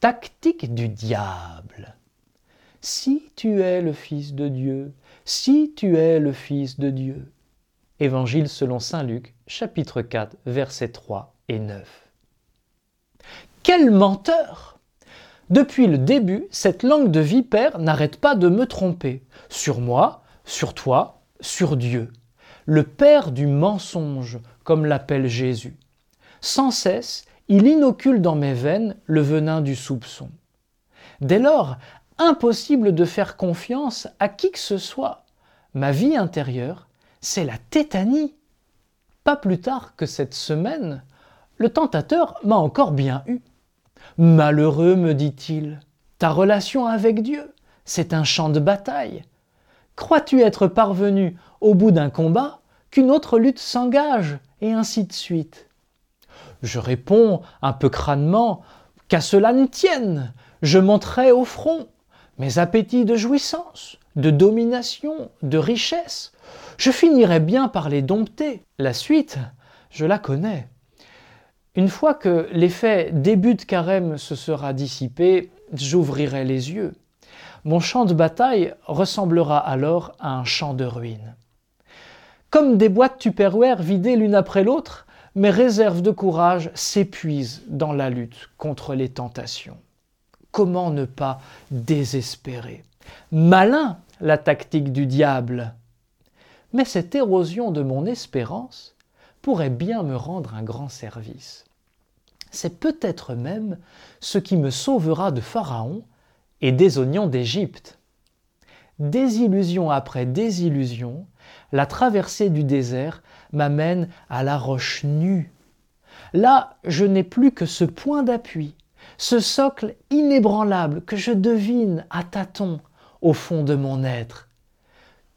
Tactique du diable. Si tu es le Fils de Dieu, si tu es le Fils de Dieu. Évangile selon Saint Luc, chapitre 4, versets 3 et 9. Quel menteur Depuis le début, cette langue de vipère n'arrête pas de me tromper, sur moi, sur toi, sur Dieu, le Père du mensonge, comme l'appelle Jésus. Sans cesse, il inocule dans mes veines le venin du soupçon. Dès lors, impossible de faire confiance à qui que ce soit. Ma vie intérieure, c'est la tétanie. Pas plus tard que cette semaine, le tentateur m'a encore bien eu. Malheureux, me dit-il, ta relation avec Dieu, c'est un champ de bataille. Crois-tu être parvenu au bout d'un combat qu'une autre lutte s'engage, et ainsi de suite Je réponds un peu crânement qu'à cela ne tienne, je monterai au front mes appétits de jouissance, de domination, de richesse. Je finirai bien par les dompter. La suite, je la connais. Une fois que l'effet début de carême se sera dissipé, j'ouvrirai les yeux. Mon champ de bataille ressemblera alors à un champ de ruines. Comme des boîtes Tupperware vidées l'une après l'autre, mes réserves de courage s'épuisent dans la lutte contre les tentations. Comment ne pas désespérer? Malin la tactique du diable. Mais cette érosion de mon espérance pourrait bien me rendre un grand service. C'est peut-être même ce qui me sauvera de Pharaon et des oignons d'Égypte. Désillusion après désillusion, la traversée du désert m'amène à la roche nue. Là, je n'ai plus que ce point d'appui, ce socle inébranlable que je devine à tâtons au fond de mon être.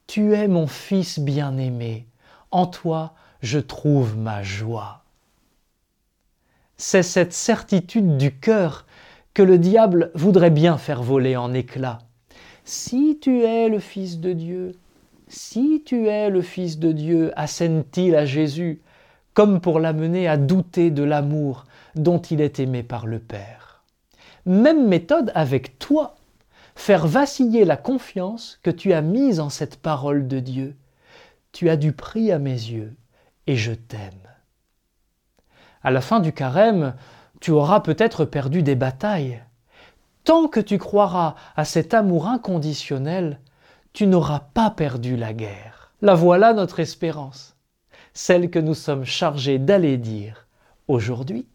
Tu es mon Fils bien-aimé, en toi je trouve ma joie. C'est cette certitude du cœur que le diable voudrait bien faire voler en éclats. Si tu es le Fils de Dieu, si tu es le Fils de Dieu, assène-t-il à Jésus, comme pour l'amener à douter de l'amour dont il est aimé par le Père. Même méthode avec toi. Faire vaciller la confiance que tu as mise en cette parole de Dieu. Tu as du prix à mes yeux et je t'aime. À la fin du carême, tu auras peut-être perdu des batailles. Tant que tu croiras à cet amour inconditionnel, tu n'auras pas perdu la guerre. La voilà notre espérance, celle que nous sommes chargés d'aller dire aujourd'hui.